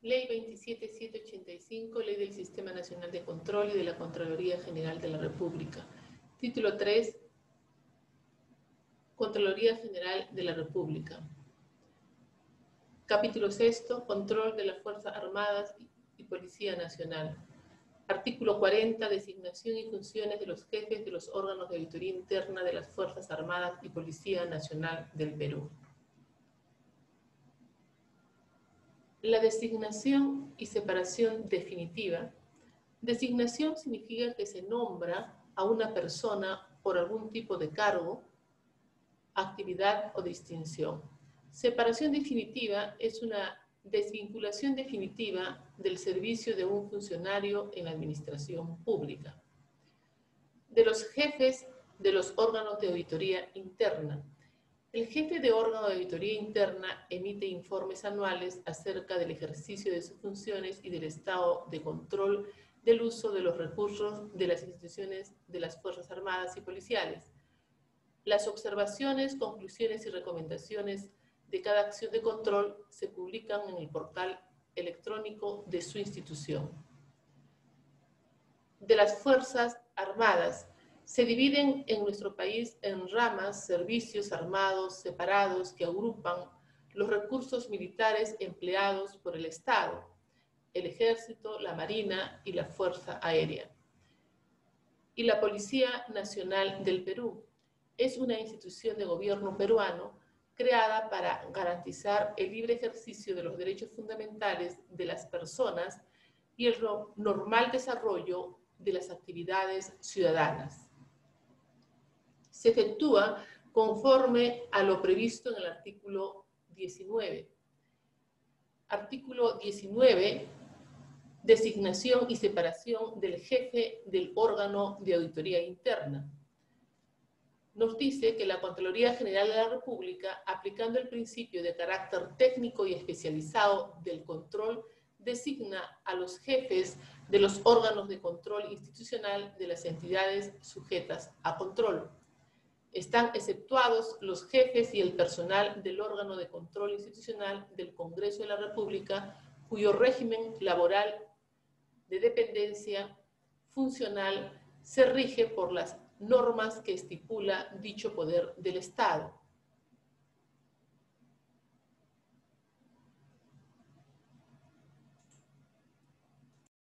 Ley 27785, Ley del Sistema Nacional de Control y de la Contraloría General de la República. Título 3, Contraloría General de la República. Capítulo 6, Control de las Fuerzas Armadas y Policía Nacional. Artículo 40, designación y funciones de los jefes de los órganos de auditoría interna de las Fuerzas Armadas y Policía Nacional del Perú. La designación y separación definitiva. Designación significa que se nombra a una persona por algún tipo de cargo, actividad o distinción. Separación definitiva es una desvinculación definitiva del servicio de un funcionario en la administración pública. De los jefes de los órganos de auditoría interna. El jefe de órgano de auditoría interna emite informes anuales acerca del ejercicio de sus funciones y del estado de control del uso de los recursos de las instituciones de las Fuerzas Armadas y Policiales. Las observaciones, conclusiones y recomendaciones de cada acción de control se publican en el portal electrónico de su institución. De las Fuerzas Armadas, se dividen en nuestro país en ramas, servicios armados separados que agrupan los recursos militares empleados por el Estado, el Ejército, la Marina y la Fuerza Aérea. Y la Policía Nacional del Perú es una institución de gobierno peruano creada para garantizar el libre ejercicio de los derechos fundamentales de las personas y el normal desarrollo de las actividades ciudadanas se efectúa conforme a lo previsto en el artículo 19. Artículo 19, designación y separación del jefe del órgano de auditoría interna. Nos dice que la Contraloría General de la República, aplicando el principio de carácter técnico y especializado del control, designa a los jefes de los órganos de control institucional de las entidades sujetas a control. Están exceptuados los jefes y el personal del órgano de control institucional del Congreso de la República, cuyo régimen laboral de dependencia funcional se rige por las normas que estipula dicho poder del Estado.